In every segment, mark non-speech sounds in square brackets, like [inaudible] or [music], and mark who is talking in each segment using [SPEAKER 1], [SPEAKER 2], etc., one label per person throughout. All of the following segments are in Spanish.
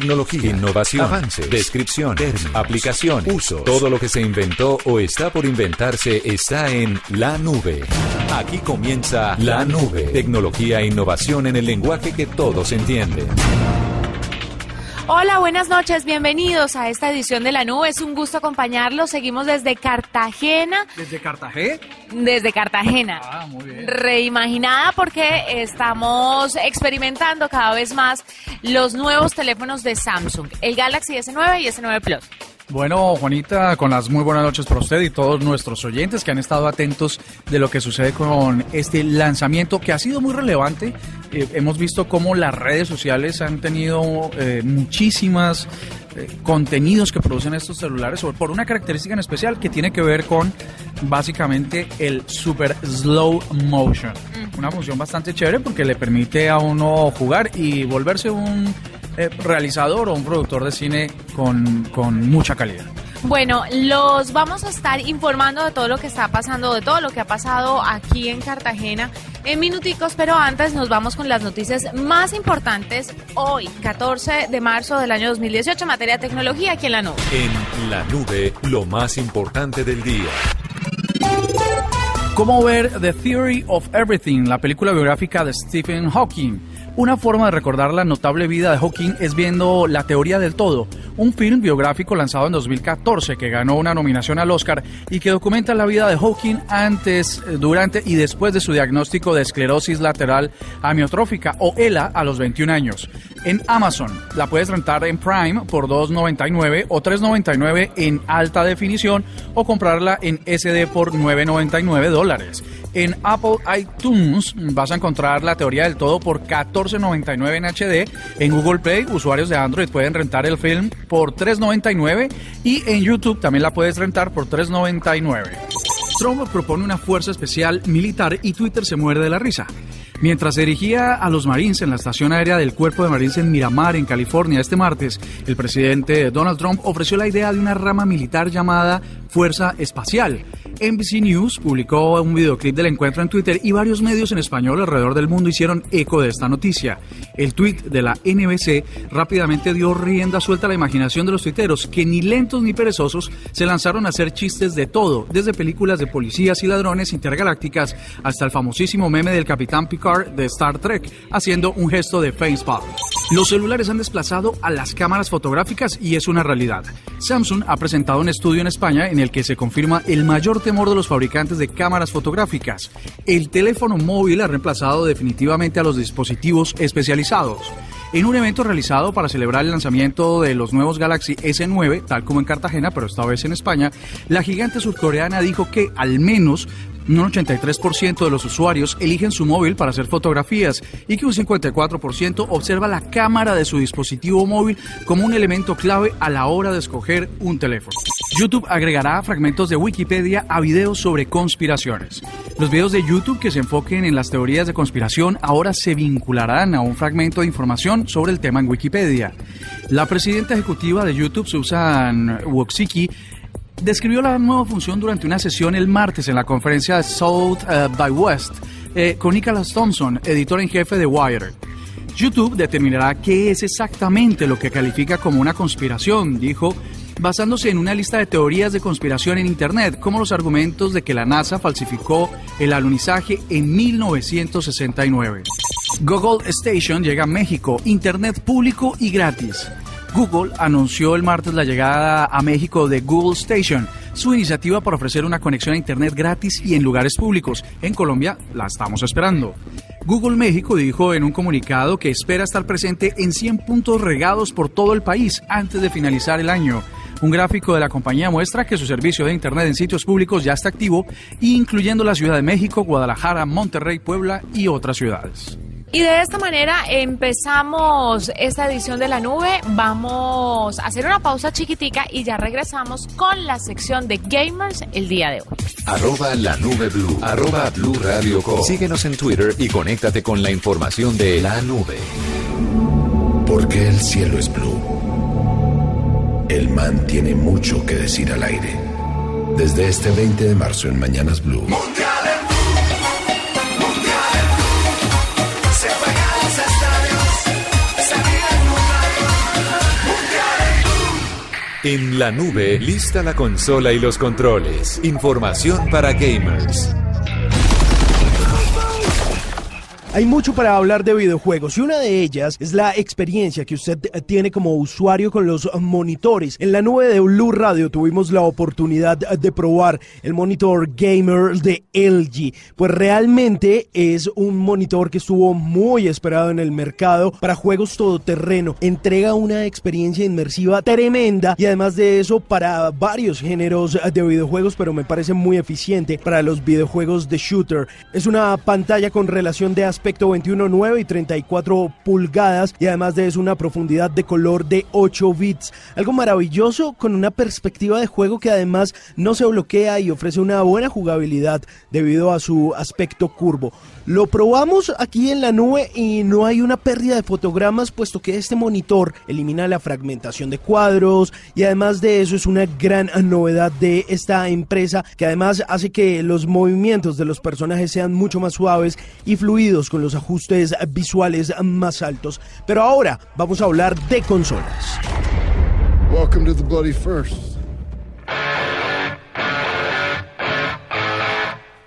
[SPEAKER 1] tecnología, innovación, avance, descripción, términos, aplicación, uso. Todo lo que se inventó o está por inventarse está en la nube. Aquí comienza la nube. Tecnología e innovación en el lenguaje que todos entienden.
[SPEAKER 2] Hola, buenas noches, bienvenidos a esta edición de La Nube. Es un gusto acompañarlos. Seguimos desde Cartagena.
[SPEAKER 3] ¿Desde Cartagena?
[SPEAKER 2] Desde Cartagena.
[SPEAKER 3] Ah, muy bien.
[SPEAKER 2] Reimaginada porque estamos experimentando cada vez más los nuevos teléfonos de Samsung, el Galaxy S9 y S9 Plus.
[SPEAKER 3] Bueno, Juanita, con las muy buenas noches para usted y todos nuestros oyentes que han estado atentos de lo que sucede con este lanzamiento que ha sido muy relevante. Eh, hemos visto cómo las redes sociales han tenido eh, muchísimas eh, contenidos que producen estos celulares por una característica en especial que tiene que ver con básicamente el super slow motion. Una función bastante chévere porque le permite a uno jugar y volverse un eh, realizador o un productor de cine con, con mucha calidad.
[SPEAKER 2] Bueno, los vamos a estar informando de todo lo que está pasando, de todo lo que ha pasado aquí en Cartagena en minuticos, pero antes nos vamos con las noticias más importantes hoy, 14 de marzo del año 2018, en materia de tecnología aquí en la nube.
[SPEAKER 1] En la nube, lo más importante del día.
[SPEAKER 3] ¿Cómo ver The Theory of Everything, la película biográfica de Stephen Hawking? Una forma de recordar la notable vida de Hawking es viendo La Teoría del Todo, un film biográfico lanzado en 2014 que ganó una nominación al Oscar y que documenta la vida de Hawking antes, eh, durante y después de su diagnóstico de esclerosis lateral amiotrófica o ELA a los 21 años. En Amazon la puedes rentar en Prime por 2.99 o 3.99 en alta definición o comprarla en SD por 9.99 dólares. En Apple iTunes vas a encontrar la teoría del todo por 14.99 en HD. En Google Play, usuarios de Android pueden rentar el film por 3.99 y en YouTube también la puedes rentar por 3.99. Trump propone una fuerza especial militar y Twitter se muerde de la risa. Mientras se dirigía a los Marines en la estación aérea del Cuerpo de Marines en Miramar, en California, este martes, el presidente Donald Trump ofreció la idea de una rama militar llamada Fuerza Espacial. NBC News publicó un videoclip del encuentro en Twitter y varios medios en español alrededor del mundo hicieron eco de esta noticia. El tweet de la NBC rápidamente dio rienda suelta a la imaginación de los tuiteros, que ni lentos ni perezosos se lanzaron a hacer chistes de todo, desde películas de policías y ladrones intergalácticas hasta el famosísimo meme del Capitán Picard de Star Trek, haciendo un gesto de facepalm. Los celulares han desplazado a las cámaras fotográficas y es una realidad. Samsung ha presentado un estudio en España en el que se confirma el mayor temor de los fabricantes de cámaras fotográficas. El teléfono móvil ha reemplazado definitivamente a los dispositivos especializados. En un evento realizado para celebrar el lanzamiento de los nuevos Galaxy S9, tal como en Cartagena, pero esta vez en España, la gigante surcoreana dijo que al menos un 83% de los usuarios eligen su móvil para hacer fotografías y que un 54% observa la cámara de su dispositivo móvil como un elemento clave a la hora de escoger un teléfono. YouTube agregará fragmentos de Wikipedia a videos sobre conspiraciones. Los videos de YouTube que se enfoquen en las teorías de conspiración ahora se vincularán a un fragmento de información sobre el tema en Wikipedia. La presidenta ejecutiva de YouTube, Susan Wojcicki, describió la nueva función durante una sesión el martes en la conferencia South eh, by West eh, con Nicholas Thompson, editor en jefe de Wired. YouTube determinará qué es exactamente lo que califica como una conspiración, dijo, basándose en una lista de teorías de conspiración en Internet, como los argumentos de que la NASA falsificó el alunizaje en 1969. Google Station llega a México, Internet público y gratis. Google anunció el martes la llegada a México de Google Station, su iniciativa para ofrecer una conexión a Internet gratis y en lugares públicos. En Colombia la estamos esperando. Google México dijo en un comunicado que espera estar presente en 100 puntos regados por todo el país antes de finalizar el año. Un gráfico de la compañía muestra que su servicio de Internet en sitios públicos ya está activo, incluyendo la Ciudad de México, Guadalajara, Monterrey, Puebla y otras ciudades.
[SPEAKER 2] Y de esta manera empezamos esta edición de la nube. Vamos a hacer una pausa chiquitica y ya regresamos con la sección de gamers el día de hoy.
[SPEAKER 1] Arroba la nube blue. Arroba blue radio Síguenos en Twitter y conéctate con la información de la nube.
[SPEAKER 4] Porque el cielo es blue. El man tiene mucho que decir al aire. Desde este 20 de marzo en Mañanas Blue.
[SPEAKER 1] En la nube, lista la consola y los controles. Información para gamers.
[SPEAKER 5] Hay mucho para hablar de videojuegos y una de ellas es la experiencia que usted tiene como usuario con los monitores. En la nube de Blue Radio tuvimos la oportunidad de probar el monitor gamer de LG. Pues realmente es un monitor que estuvo muy esperado en el mercado para juegos todoterreno. Entrega una experiencia inmersiva tremenda y además de eso para varios géneros de videojuegos, pero me parece muy eficiente para los videojuegos de shooter. Es una pantalla con relación de aspecto aspecto 21.9 y 34 pulgadas y además de eso una profundidad de color de 8 bits. Algo maravilloso con una perspectiva de juego que además no se bloquea y ofrece una buena jugabilidad debido a su aspecto curvo. Lo probamos aquí en la nube y no hay una pérdida de fotogramas puesto que este monitor elimina la fragmentación de cuadros y además de eso es una gran novedad de esta empresa que además hace que los movimientos de los personajes sean mucho más suaves y fluidos con los ajustes visuales más altos. Pero ahora vamos a hablar de consolas. Welcome to the bloody first.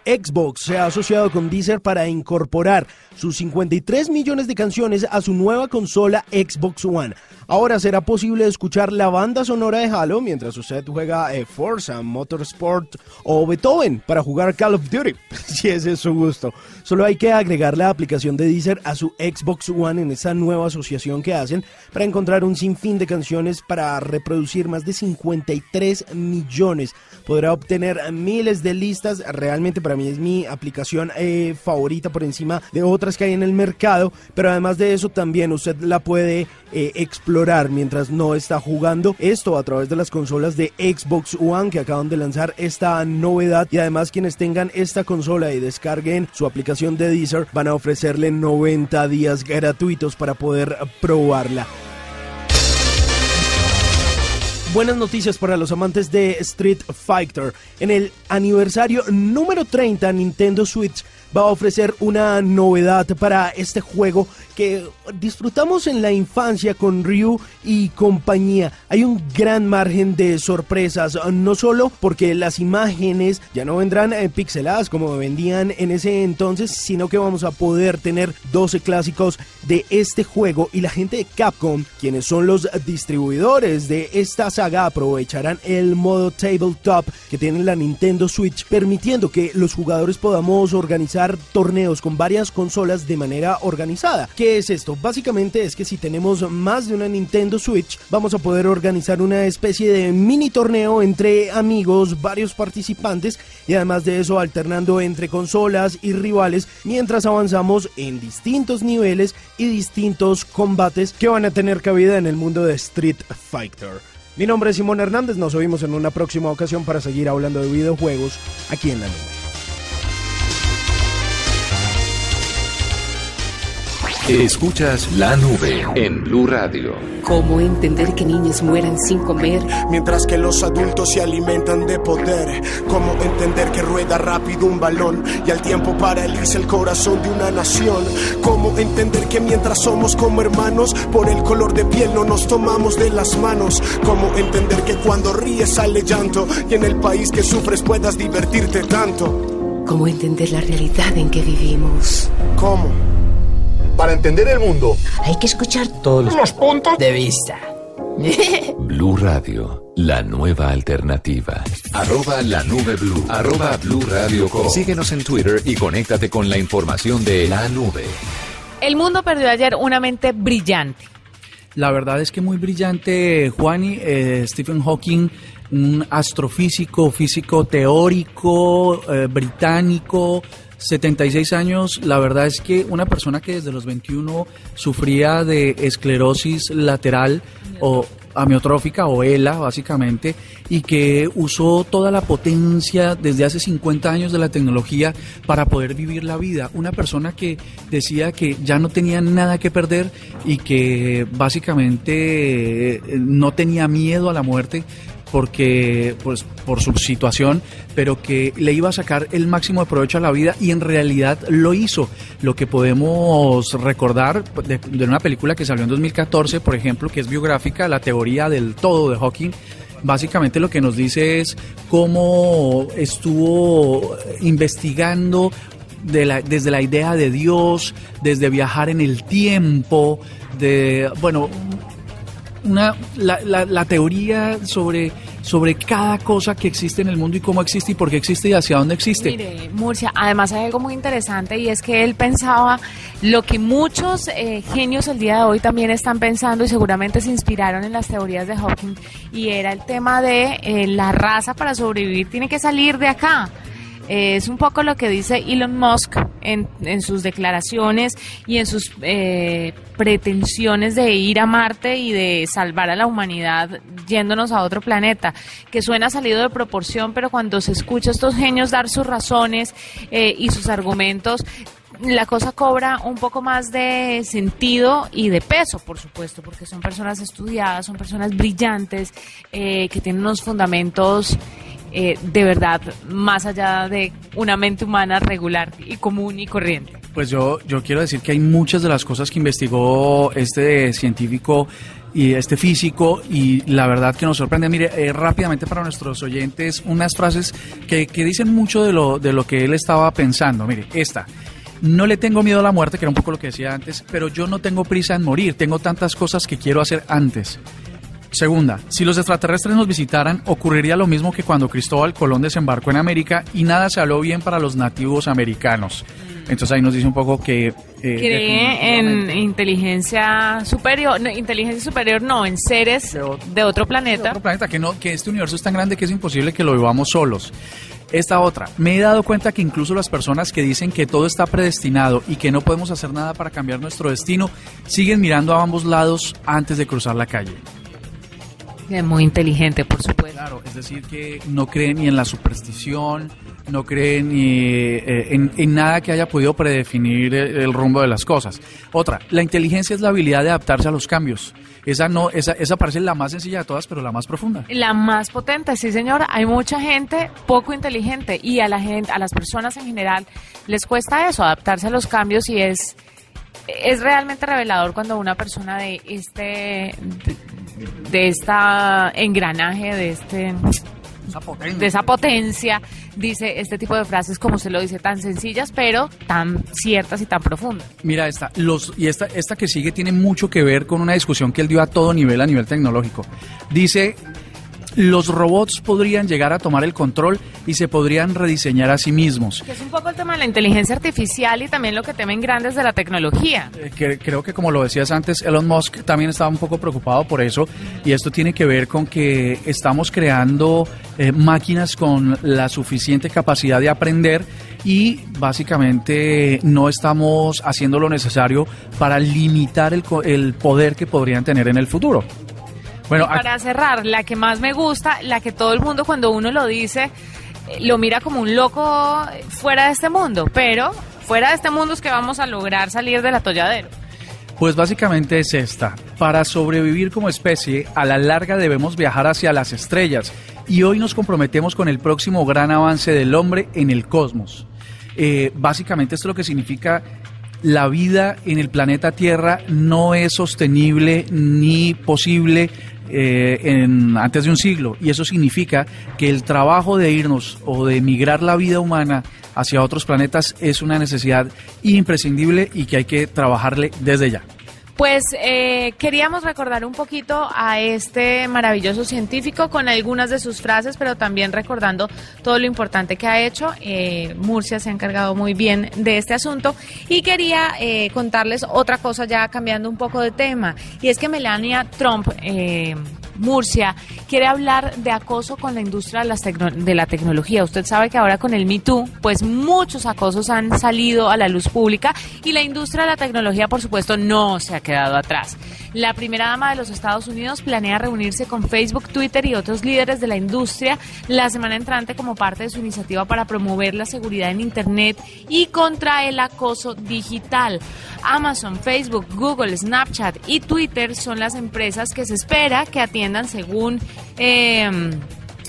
[SPEAKER 5] Xbox se ha asociado con Deezer para incorporar sus 53 millones de canciones a su nueva consola Xbox One. Ahora será posible escuchar la banda sonora de Halo mientras usted juega eh, Forza, Motorsport o Beethoven para jugar Call of Duty, [laughs] si ese es su gusto. Solo hay que agregar la aplicación de Deezer a su Xbox One en esa nueva asociación que hacen para encontrar un sinfín de canciones para reproducir más de 53 millones. Podrá obtener miles de listas. Realmente para es mi aplicación eh, favorita por encima de otras que hay en el mercado. Pero además de eso también usted la puede eh, explorar mientras no está jugando. Esto a través de las consolas de Xbox One que acaban de lanzar esta novedad. Y además quienes tengan esta consola y descarguen su aplicación de Deezer van a ofrecerle 90 días gratuitos para poder probarla. Buenas noticias para los amantes de Street Fighter. En el aniversario número 30 Nintendo Switch va a ofrecer una novedad para este juego que disfrutamos en la infancia con Ryu y compañía. Hay un gran margen de sorpresas, no solo porque las imágenes ya no vendrán eh, pixeladas como vendían en ese entonces, sino que vamos a poder tener 12 clásicos de este juego y la gente de Capcom, quienes son los distribuidores de esta saga, aprovecharán el modo tabletop que tiene la Nintendo Switch, permitiendo que los jugadores podamos organizar torneos con varias consolas de manera organizada. ¿Qué es esto? Básicamente es que si tenemos más de una Nintendo Switch, vamos a poder organizar una especie de mini torneo entre amigos, varios participantes y además de eso alternando entre consolas y rivales mientras avanzamos en distintos niveles y distintos combates que van a tener cabida en el mundo de Street Fighter. Mi nombre es Simón Hernández, nos oímos en una próxima ocasión para seguir hablando de videojuegos aquí en la nube.
[SPEAKER 1] Escuchas la nube en Blue Radio.
[SPEAKER 6] ¿Cómo entender que niñas mueran sin comer?
[SPEAKER 7] Mientras que los adultos se alimentan de poder. ¿Cómo entender que rueda rápido un balón y al tiempo paraliza el corazón de una nación? ¿Cómo entender que mientras somos como hermanos, por el color de piel no nos tomamos de las manos? ¿Cómo entender que cuando ríes sale llanto y en el país que sufres puedas divertirte tanto?
[SPEAKER 6] ¿Cómo entender la realidad en que vivimos?
[SPEAKER 7] ¿Cómo?
[SPEAKER 8] Para entender el mundo
[SPEAKER 6] hay que escuchar
[SPEAKER 8] todos los puntos de vista. [laughs]
[SPEAKER 1] Blue Radio, la nueva alternativa. Arroba la nube blue. Arroba blue radio Síguenos en Twitter y conéctate con la información de la nube.
[SPEAKER 2] El mundo perdió ayer una mente brillante.
[SPEAKER 3] La verdad es que muy brillante, Juani, eh, Stephen Hawking, un astrofísico, físico teórico, eh, británico, 76 años, la verdad es que una persona que desde los 21 sufría de esclerosis lateral o amiotrófica o ELA básicamente y que usó toda la potencia desde hace 50 años de la tecnología para poder vivir la vida. Una persona que decía que ya no tenía nada que perder y que básicamente eh, no tenía miedo a la muerte porque pues por su situación, pero que le iba a sacar el máximo de provecho a la vida y en realidad lo hizo. Lo que podemos recordar de, una película que salió en 2014, por ejemplo, que es biográfica, La teoría del todo de Hawking, básicamente lo que nos dice es cómo estuvo investigando desde la idea de Dios, desde viajar en el tiempo, de, bueno, una, la, la, teoría sobre, sobre cada cosa que existe en el mundo y cómo existe y por qué existe y hacia dónde existe.
[SPEAKER 2] Mire, Murcia, además hay algo muy interesante y es que él pensaba lo que muchos eh, genios el día de hoy también están pensando y seguramente se inspiraron en las teorías de Hawking y era el tema de eh, la raza para sobrevivir tiene que salir de acá es un poco lo que dice Elon Musk en, en sus declaraciones y en sus eh, pretensiones de ir a Marte y de salvar a la humanidad yéndonos a otro planeta, que suena salido de proporción, pero cuando se escucha a estos genios dar sus razones eh, y sus argumentos, la cosa cobra un poco más de sentido y de peso, por supuesto, porque son personas estudiadas, son personas brillantes, eh, que tienen unos fundamentos eh, de verdad más allá de una mente humana regular y común y corriente?
[SPEAKER 3] Pues yo, yo quiero decir que hay muchas de las cosas que investigó este científico y este físico y la verdad que nos sorprende. Mire, eh, rápidamente para nuestros oyentes, unas frases que, que dicen mucho de lo, de lo que él estaba pensando. Mire, esta. No le tengo miedo a la muerte, que era un poco lo que decía antes, pero yo no tengo prisa en morir, tengo tantas cosas que quiero hacer antes. Segunda, si los extraterrestres nos visitaran, ocurriría lo mismo que cuando Cristóbal Colón desembarcó en América y nada se habló bien para los nativos americanos. Entonces ahí nos dice un poco que... Eh,
[SPEAKER 2] Cree en inteligencia superior, no, inteligencia superior no, en seres de, otro planeta. De
[SPEAKER 3] otro planeta, que, no, que este universo es tan grande que es imposible que lo vivamos solos. Esta otra, me he dado cuenta que incluso las personas que dicen que todo está predestinado y que no podemos hacer nada para cambiar nuestro destino, siguen mirando a ambos lados antes de cruzar la calle.
[SPEAKER 2] Es muy inteligente, por supuesto.
[SPEAKER 3] Claro, es decir, que no cree ni en la superstición, no cree ni eh, en, nada que haya podido predefinir el, rumbo de las cosas. Otra, la inteligencia es la habilidad de adaptarse a los cambios. Esa no, esa, esa parece la más sencilla de todas, pero la más profunda.
[SPEAKER 2] La más potente, sí, señora. Hay mucha gente poco inteligente y a la gente, a las personas en general les cuesta eso, adaptarse a los cambios y es es realmente revelador cuando una persona de este de esta engranaje, de este de esa potencia, dice este tipo de frases como se lo dice, tan sencillas, pero tan ciertas y tan profundas.
[SPEAKER 3] Mira esta, los, y esta, esta que sigue tiene mucho que ver con una discusión que él dio a todo nivel, a nivel tecnológico. Dice, los robots podrían llegar a tomar el control y se podrían rediseñar a sí mismos.
[SPEAKER 2] es un poco el tema de la inteligencia artificial y también lo que temen grandes de la tecnología.
[SPEAKER 3] Eh, creo que como lo decías antes, Elon Musk también estaba un poco preocupado por eso y esto tiene que ver con que estamos creando eh, máquinas con la suficiente capacidad de aprender y básicamente no estamos haciendo lo necesario para limitar el, el poder que podrían tener en el futuro.
[SPEAKER 2] Bueno, para cerrar, la que más me gusta, la que todo el mundo cuando uno lo dice, eh, lo mira como un loco fuera de este mundo, pero fuera de este mundo es que vamos a lograr salir del atolladero.
[SPEAKER 3] Pues básicamente es esta. Para sobrevivir como especie, a la larga debemos viajar hacia las estrellas y hoy nos comprometemos con el próximo gran avance del hombre en el cosmos. Eh, básicamente esto lo que significa la vida en el planeta Tierra no es sostenible ni posible eh, en, antes de un siglo y eso significa que el trabajo de irnos o de migrar la vida humana hacia otros planetas es una necesidad imprescindible y que hay que trabajarle desde ya.
[SPEAKER 2] Pues eh, queríamos recordar un poquito a este maravilloso científico con algunas de sus frases, pero también recordando todo lo importante que ha hecho. Eh, Murcia se ha encargado muy bien de este asunto y quería eh, contarles otra cosa ya cambiando un poco de tema, y es que Melania Trump Murcia quiere hablar de acoso con la industria de, la tecnología. Usted sabe que ahora con el Me Too, pues muchos acosos han salido a la luz pública y la industria de la tecnología, por supuesto, no se ha quedado atrás. La primera dama de los Estados Unidos planea reunirse con Facebook, Twitter y otros líderes de la industria la semana entrante como parte de su iniciativa para promover la seguridad en Internet y contra el acoso digital. Amazon, Facebook, Google, Snapchat y Twitter son las empresas que se espera que atiendan según em,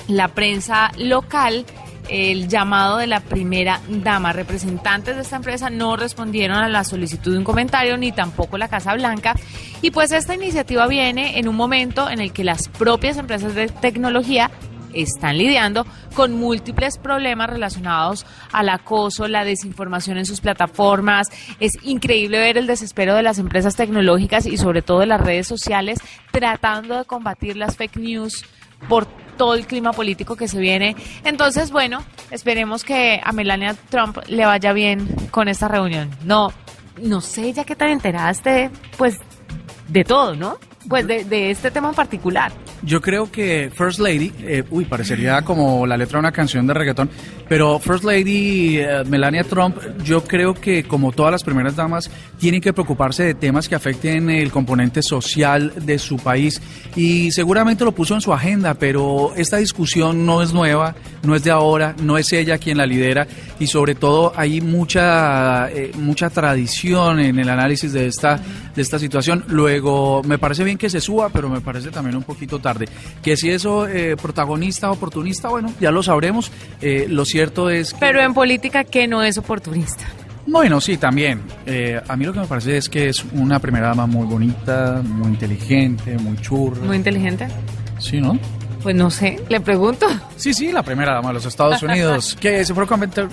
[SPEAKER 2] la prensa local el llamado de la primera dama. Representantes de esta empresa no respondieron a la solicitud de un comentario ni tampoco la Casa Blanca. Y pues esta iniciativa viene en un momento en el que las propias empresas de tecnología están lidiando con múltiples problemas relacionados al acoso, la desinformación en sus plataformas. Es increíble ver el desespero de las empresas tecnológicas y sobre todo de las redes sociales tratando de combatir las fake news por todo el clima político que se viene. Entonces, bueno, esperemos que a Melania Trump le vaya bien con esta reunión. No, no sé ya qué tan enterada esté, pues, de todo, ¿no? Pues de, de este tema en particular.
[SPEAKER 3] Yo creo que First Lady, eh, uy, parecería como la letra de una canción de reggaetón, pero First Lady eh, Melania Trump, yo creo que como todas las primeras damas, tienen que preocuparse de temas que afecten el componente social de su país y seguramente lo puso en su agenda, pero esta discusión no es nueva, no es de ahora, no es ella quien la lidera y sobre todo hay mucha eh, mucha tradición en el análisis de esta de esta situación. Luego me parece bien que se suba, pero me parece también un poquito tarde. Que si eso eh, protagonista, oportunista, bueno, ya lo sabremos. Eh, lo cierto es que...
[SPEAKER 2] Pero en política, que no es oportunista?
[SPEAKER 3] Bueno, sí, también. Eh, a mí lo que me parece es que es una primera dama muy bonita, muy inteligente, muy churra.
[SPEAKER 2] ¿Muy inteligente?
[SPEAKER 3] Sí, ¿no?
[SPEAKER 2] Pues no sé, le pregunto.
[SPEAKER 3] Sí, sí, la primera dama de los Estados Unidos, [laughs] que se fue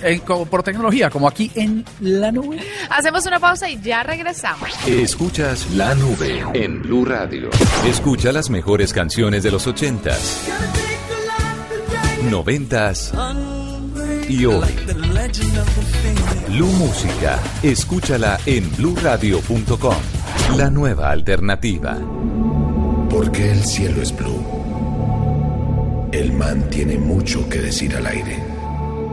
[SPEAKER 3] eh, por tecnología, como aquí en la nube.
[SPEAKER 2] Hacemos una pausa y ya regresamos.
[SPEAKER 1] Escuchas la nube en Blue Radio. Escucha las mejores canciones de los ochentas, noventas y hoy. Blue Música, escúchala en bluradio.com. La nueva alternativa.
[SPEAKER 4] ¿Por qué el cielo es blue? El man tiene mucho que decir al aire.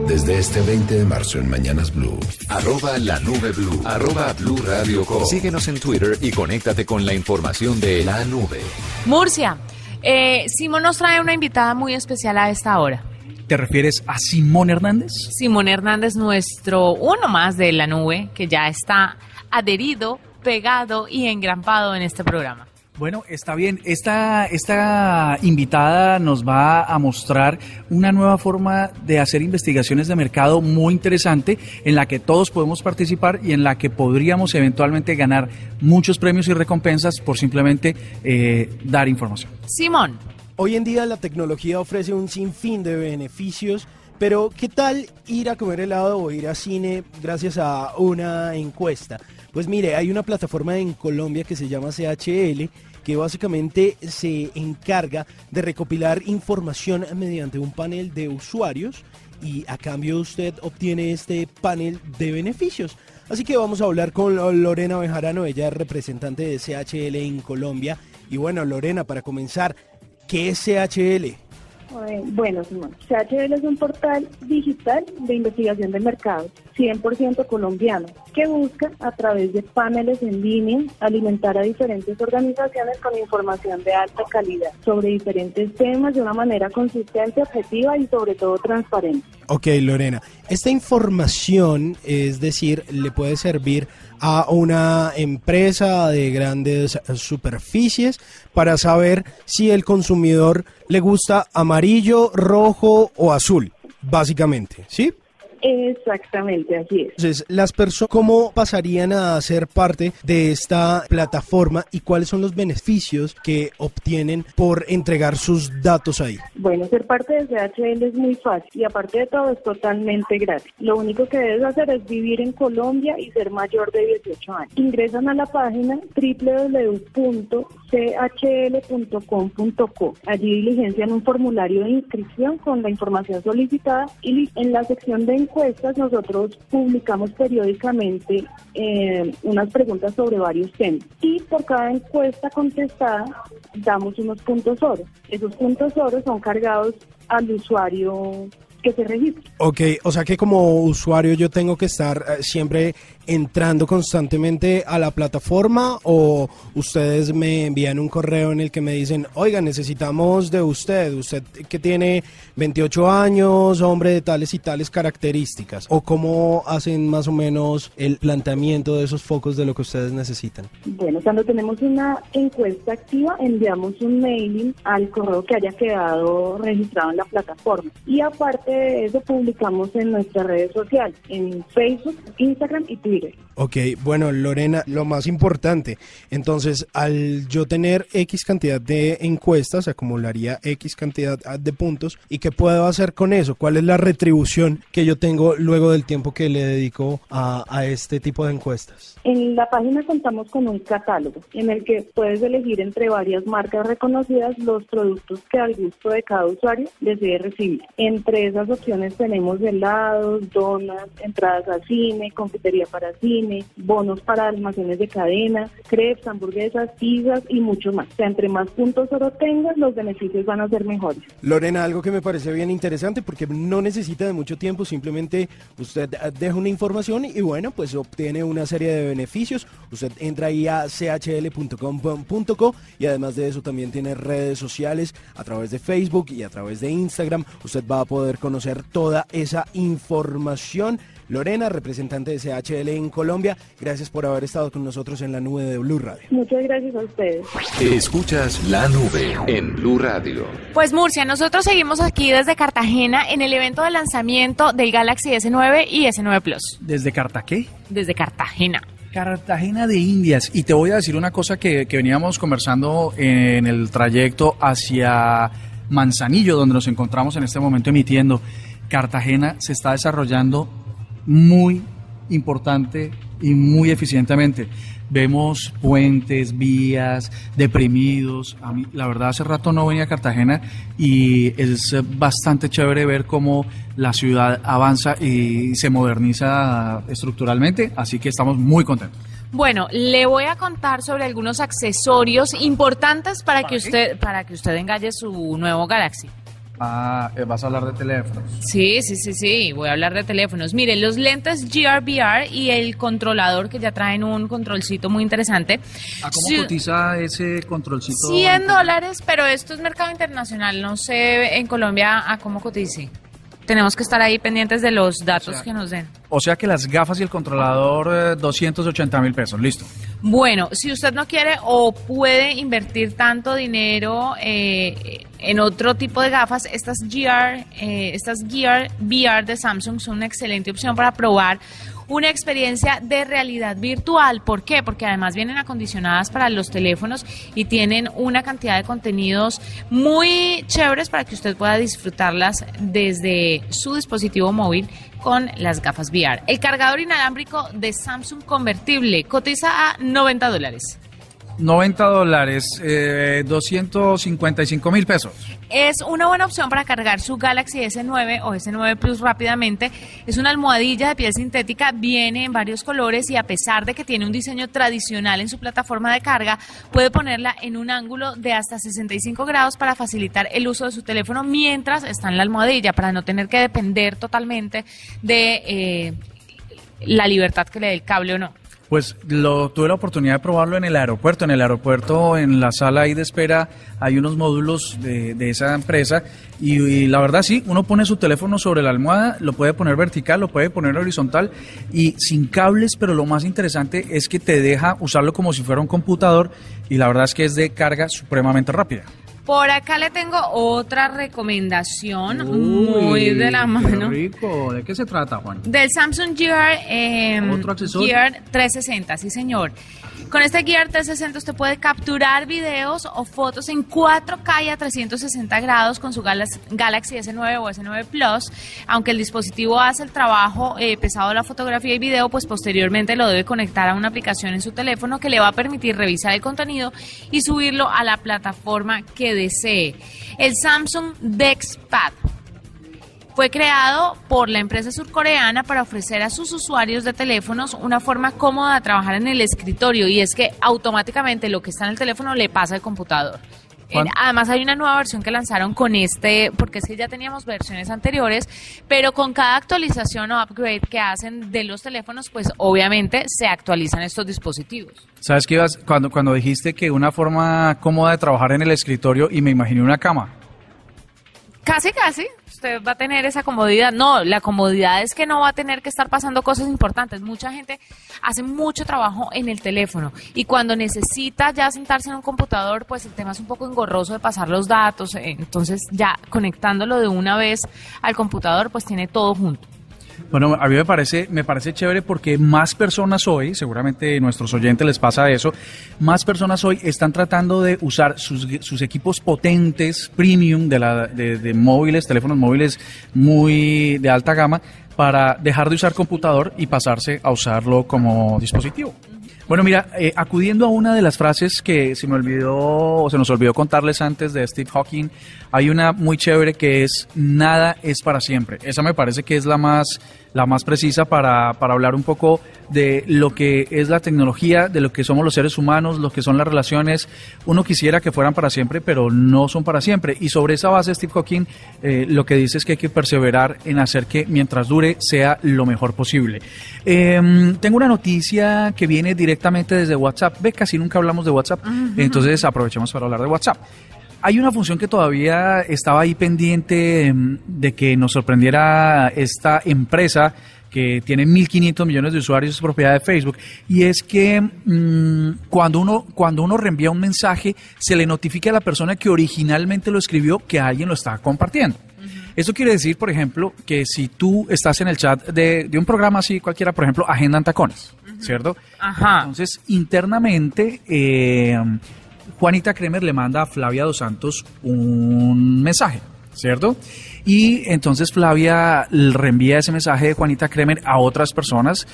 [SPEAKER 4] Desde este 20 de marzo en Mañanas Blue.
[SPEAKER 1] Arroba la nube blue. Arroba blue radio com. Síguenos en Twitter y conéctate con la información de la nube.
[SPEAKER 2] Murcia, eh, Simón nos trae una invitada muy especial a esta hora.
[SPEAKER 3] ¿Te refieres a Simón Hernández?
[SPEAKER 2] Simón Hernández, nuestro uno más de la nube, que ya está adherido, pegado y engrampado en este programa.
[SPEAKER 3] Bueno, está bien. Esta, esta invitada nos va a mostrar una nueva forma de hacer investigaciones de mercado muy interesante en la que todos podemos participar y en la que podríamos eventualmente ganar muchos premios y recompensas por simplemente eh, dar información.
[SPEAKER 2] Simón.
[SPEAKER 5] Hoy en día la tecnología ofrece un sinfín de beneficios, pero ¿qué tal ir a comer helado o ir a cine gracias a una encuesta? Pues mire, hay una plataforma en Colombia que se llama CHL que básicamente se encarga de recopilar información mediante un panel de usuarios y a cambio usted obtiene este panel de beneficios. Así que vamos a hablar con Lorena Bejarano, ella es representante de CHL en Colombia. Y bueno, Lorena, para comenzar, ¿qué es CHL?
[SPEAKER 9] Bueno, CHL es un portal digital de investigación de mercados 100% colombiano que busca a través de paneles en línea alimentar a diferentes organizaciones con información de alta calidad sobre diferentes temas de una manera consistente, objetiva y sobre todo transparente.
[SPEAKER 5] Ok, Lorena, esta información, es decir, le puede servir a una empresa de grandes superficies para saber si el consumidor le gusta amarillo, rojo o azul, básicamente, ¿sí?
[SPEAKER 9] Exactamente, así es.
[SPEAKER 5] Entonces, las personas, ¿cómo pasarían a ser parte de esta plataforma y cuáles son los beneficios que obtienen por entregar sus datos ahí?
[SPEAKER 9] Bueno, ser parte de CHL es muy fácil y aparte de todo es totalmente gratis. Lo único que debes hacer es vivir en Colombia y ser mayor de 18 años. Ingresan a la página www.chl.com.co. Allí diligencian un formulario de inscripción con la información solicitada y en la sección de encuestas nosotros publicamos periódicamente eh, unas preguntas sobre varios temas y por cada encuesta contestada damos unos puntos oro. Esos puntos oro son cargados al usuario que se registre.
[SPEAKER 5] Ok, o sea que como usuario yo tengo que estar eh, siempre entrando constantemente a la plataforma o ustedes me envían un correo en el que me dicen, oiga, necesitamos de usted, usted que tiene 28 años, hombre de tales y tales características, o cómo hacen más o menos el planteamiento de esos focos de lo que ustedes necesitan.
[SPEAKER 9] Bueno, cuando tenemos una encuesta activa, enviamos un mailing al correo que haya quedado registrado en la plataforma. Y aparte de eso, publicamos en nuestras redes sociales, en Facebook, Instagram y Twitter.
[SPEAKER 5] Ok, bueno, Lorena, lo más importante, entonces, al yo tener X cantidad de encuestas, acumularía X cantidad de puntos, ¿y qué puedo hacer con eso? ¿Cuál es la retribución que yo tengo luego del tiempo que le dedico a, a este tipo de encuestas?
[SPEAKER 9] En la página contamos con un catálogo en el que puedes elegir entre varias marcas reconocidas los productos que al gusto de cada usuario desee recibir. Entre esas opciones tenemos helados, donas, entradas al cine, confitería para cine, bonos para almacenes de cadena, crepes, hamburguesas, pizzas y mucho más. O sea, entre más puntos oro tengas, los beneficios van a ser mejores.
[SPEAKER 5] Lorena, algo que me parece bien interesante porque no necesita de mucho tiempo, simplemente usted deja una información y bueno, pues obtiene una serie de beneficios. Usted entra ahí a chl.com.co y además de eso también tiene redes sociales a través de Facebook y a través de Instagram. Usted va a poder conocer toda esa información. Lorena, representante de CHL en Colombia, gracias por haber estado con nosotros en la nube de Blue Radio.
[SPEAKER 9] Muchas gracias a ustedes.
[SPEAKER 1] Escuchas la nube en Blue Radio.
[SPEAKER 2] Pues Murcia, nosotros seguimos aquí desde Cartagena en el evento de lanzamiento del Galaxy S9 y S9 Plus.
[SPEAKER 3] ¿Desde Cartaqué?
[SPEAKER 2] Desde Cartagena.
[SPEAKER 3] Cartagena de Indias. Y te voy a decir una cosa que, que veníamos conversando en el trayecto hacia Manzanillo, donde nos encontramos en este momento emitiendo. Cartagena se está desarrollando muy importante y muy eficientemente. Vemos puentes, vías, deprimidos. A mí, la verdad, hace rato no venía a Cartagena y es bastante chévere ver cómo la ciudad avanza y se moderniza estructuralmente, así que estamos muy contentos.
[SPEAKER 2] Bueno, le voy a contar sobre algunos accesorios importantes para, que usted para que usted engalle su nuevo Galaxy.
[SPEAKER 3] Ah, eh, vas a hablar de teléfonos.
[SPEAKER 2] Sí, sí, sí, sí, voy a hablar de teléfonos. Mire, los lentes GRVR y el controlador que ya traen un controlcito muy interesante.
[SPEAKER 3] ¿A cómo cotiza ese controlcito?
[SPEAKER 2] 100 dólares, pero esto es mercado internacional. No sé en Colombia a cómo cotice. Tenemos que estar ahí pendientes de los datos
[SPEAKER 3] O sea,
[SPEAKER 2] que nos den.
[SPEAKER 3] O sea que las gafas y el controlador, eh, 280 mil pesos, listo.
[SPEAKER 2] Bueno, si usted no quiere o puede invertir tanto dinero eh, en otro tipo de gafas, estas Gear, eh, estas Gear VR de Samsung son una excelente opción para probar una experiencia de realidad virtual. ¿Por qué? Porque además vienen acondicionadas para los teléfonos y tienen una cantidad de contenidos muy chéveres para que usted pueda disfrutarlas desde su dispositivo móvil con las gafas VR. El cargador inalámbrico de Samsung convertible cotiza a 90 dólares.
[SPEAKER 3] 90 dólares, eh, 255 mil pesos.
[SPEAKER 2] Es una buena opción para cargar su Galaxy S9 o S9 Plus rápidamente. Es una almohadilla de piel sintética, viene en varios colores y a pesar de que tiene un diseño tradicional en su plataforma de carga, puede ponerla en un ángulo de hasta 65 grados para facilitar el uso de su teléfono mientras está en la almohadilla, para no tener que depender totalmente de eh, la libertad que le dé el cable o no.
[SPEAKER 3] Pues lo, tuve la oportunidad de probarlo en el aeropuerto. En el aeropuerto, en la sala ahí de espera, hay unos módulos de, de esa empresa y, y la verdad sí, uno pone su teléfono sobre la almohada, lo puede poner vertical, lo puede poner horizontal y sin cables, pero lo más interesante es que te deja usarlo como si fuera un computador y la verdad es que es de carga supremamente rápida.
[SPEAKER 2] Por acá le tengo otra recomendación muy de la mano.
[SPEAKER 3] rico. ¿De qué se trata, Juan?
[SPEAKER 2] Del Samsung Gear, eh,
[SPEAKER 3] ¿Otro accesorio?
[SPEAKER 2] Gear 360, sí señor. Con este Gear 360 usted puede capturar videos o fotos en 4K y a 360 grados con su Galaxy Galaxy S9 o S9 Plus. Aunque el dispositivo hace el trabajo eh, pesado de la fotografía y video, pues posteriormente lo debe conectar a una aplicación en su teléfono que le va a permitir revisar el contenido y subirlo a la plataforma que desee. El Samsung DexPad fue creado por la empresa surcoreana para ofrecer a sus usuarios de teléfonos una forma cómoda de trabajar en el escritorio y es que automáticamente lo que está en el teléfono le pasa al computador. Además hay una nueva versión que lanzaron con este, porque es que ya teníamos versiones anteriores, pero con cada actualización o upgrade que hacen de los teléfonos, pues obviamente se actualizan estos dispositivos.
[SPEAKER 3] ¿Sabes qué ibas? Cuando, cuando dijiste que una forma cómoda de trabajar en el escritorio y me imaginé una cama.
[SPEAKER 2] Casi, casi. Usted va a tener esa comodidad. No, la comodidad es que no va a tener que estar pasando cosas importantes. Mucha gente hace mucho trabajo en el teléfono y cuando necesita ya sentarse en un computador, pues el tema es un poco engorroso de pasar los datos. Entonces ya conectándolo de una vez al computador, pues tiene todo junto.
[SPEAKER 3] Bueno, a mí me parece, me parece chévere porque más personas hoy, seguramente a nuestros oyentes les pasa eso, más personas hoy están tratando de usar sus, equipos potentes, premium, de, la, de móviles, teléfonos móviles muy de alta gama, para dejar de usar computador y pasarse a usarlo como dispositivo. Bueno, mira, eh, acudiendo a una de las frases que se me olvidó o se nos olvidó contarles antes de Steve Hawking, hay una muy chévere que es nada es para siempre. Esa me parece que es la más la más precisa para, para hablar un poco de lo que es la tecnología, de lo que somos los seres humanos, lo que son las relaciones. Uno quisiera que fueran para siempre, pero no son para siempre. Y sobre esa base, Steve Hawking eh, lo que dice es que hay que perseverar en hacer que mientras dure sea lo mejor posible. Eh, tengo una noticia que viene directamente desde WhatsApp. Ve, casi nunca hablamos de WhatsApp, entonces aprovechemos para hablar de WhatsApp. Hay una función que todavía estaba ahí pendiente em, de que nos sorprendiera esta empresa que tiene 1.500 millones de usuarios, es propiedad de Facebook, y es que mm, cuando, uno, cuando uno reenvía un mensaje, se le notifica a la persona que originalmente lo escribió que alguien lo está compartiendo. Esto quiere decir, por ejemplo, que si tú estás en el chat de, de un programa así cualquiera, por ejemplo, Agenda en Tacones, ¿cierto?
[SPEAKER 2] Ajá.
[SPEAKER 3] Entonces, internamente, eh, Juanita Kremer le manda a Flavia Dos Santos un mensaje, ¿cierto? Y entonces Flavia reenvía ese mensaje de Juanita Kremer a otras personas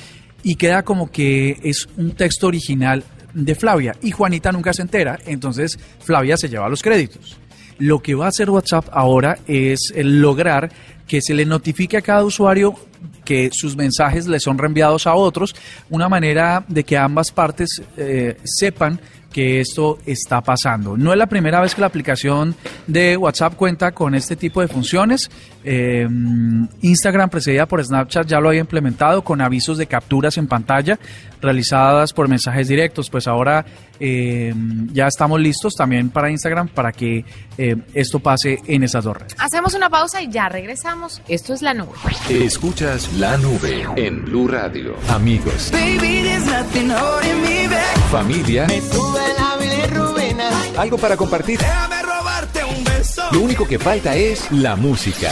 [SPEAKER 3] y queda como que es un texto original de Flavia y Juanita nunca se entera, entonces Flavia se lleva los créditos. Lo que va a hacer WhatsApp ahora es el lograr que se le notifique a cada usuario que sus mensajes le son reenviados a otros, una manera de que ambas partes eh, sepan que esto está pasando. No es la primera vez que la aplicación de WhatsApp cuenta con este tipo de funciones. Eh, Instagram, precedida por Snapchat, ya lo había implementado con avisos de capturas en pantalla realizadas por mensajes directos. Pues ahora eh, ya estamos listos también para Instagram para que eh, esto pase en esas dos redes.
[SPEAKER 2] Hacemos una pausa y ya regresamos. Esto es la nube.
[SPEAKER 1] Escuchas la nube en Blue Radio. Amigos, familia, algo para compartir. Lo único que falta es la música.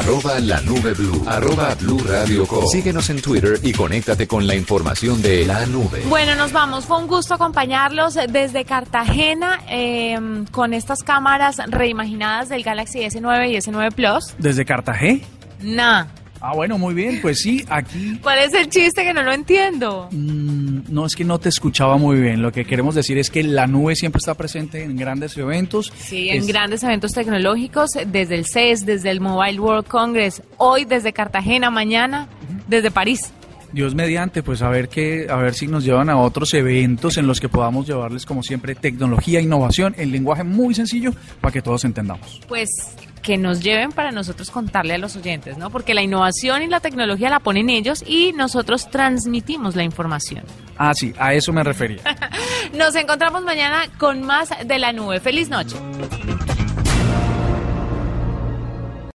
[SPEAKER 1] Arroba la nube blue. Arroba blue radio com. Síguenos en Twitter y conéctate con la información de la nube.
[SPEAKER 2] Bueno, nos vamos. Fue un gusto acompañarlos desde Cartagena eh, con estas cámaras reimaginadas del Galaxy S9 y S9 Plus.
[SPEAKER 3] Desde Cartagena.
[SPEAKER 2] Nah.
[SPEAKER 3] Ah, bueno, muy bien. Pues sí, aquí
[SPEAKER 2] ¿Cuál es el chiste que no lo entiendo?
[SPEAKER 3] Mm, No es que no te escuchaba muy bien. Lo que queremos decir es que la nube siempre está presente en grandes eventos.
[SPEAKER 2] Sí, en
[SPEAKER 3] Es-
[SPEAKER 2] grandes eventos tecnológicos, desde el CES, desde el Mobile World Congress, hoy desde Cartagena, mañana desde París.
[SPEAKER 3] Dios mediante, pues a ver que, a ver si nos llevan a otros eventos en los que podamos llevarles, como siempre, tecnología, innovación, en lenguaje muy sencillo para que todos entendamos.
[SPEAKER 2] Pues que nos lleven para nosotros contarle a los oyentes, ¿no? Porque la innovación y la tecnología la ponen ellos y nosotros transmitimos la información.
[SPEAKER 3] Ah, sí, a eso me refería. [laughs]
[SPEAKER 2] Nos encontramos mañana con más de la nube. Feliz noche.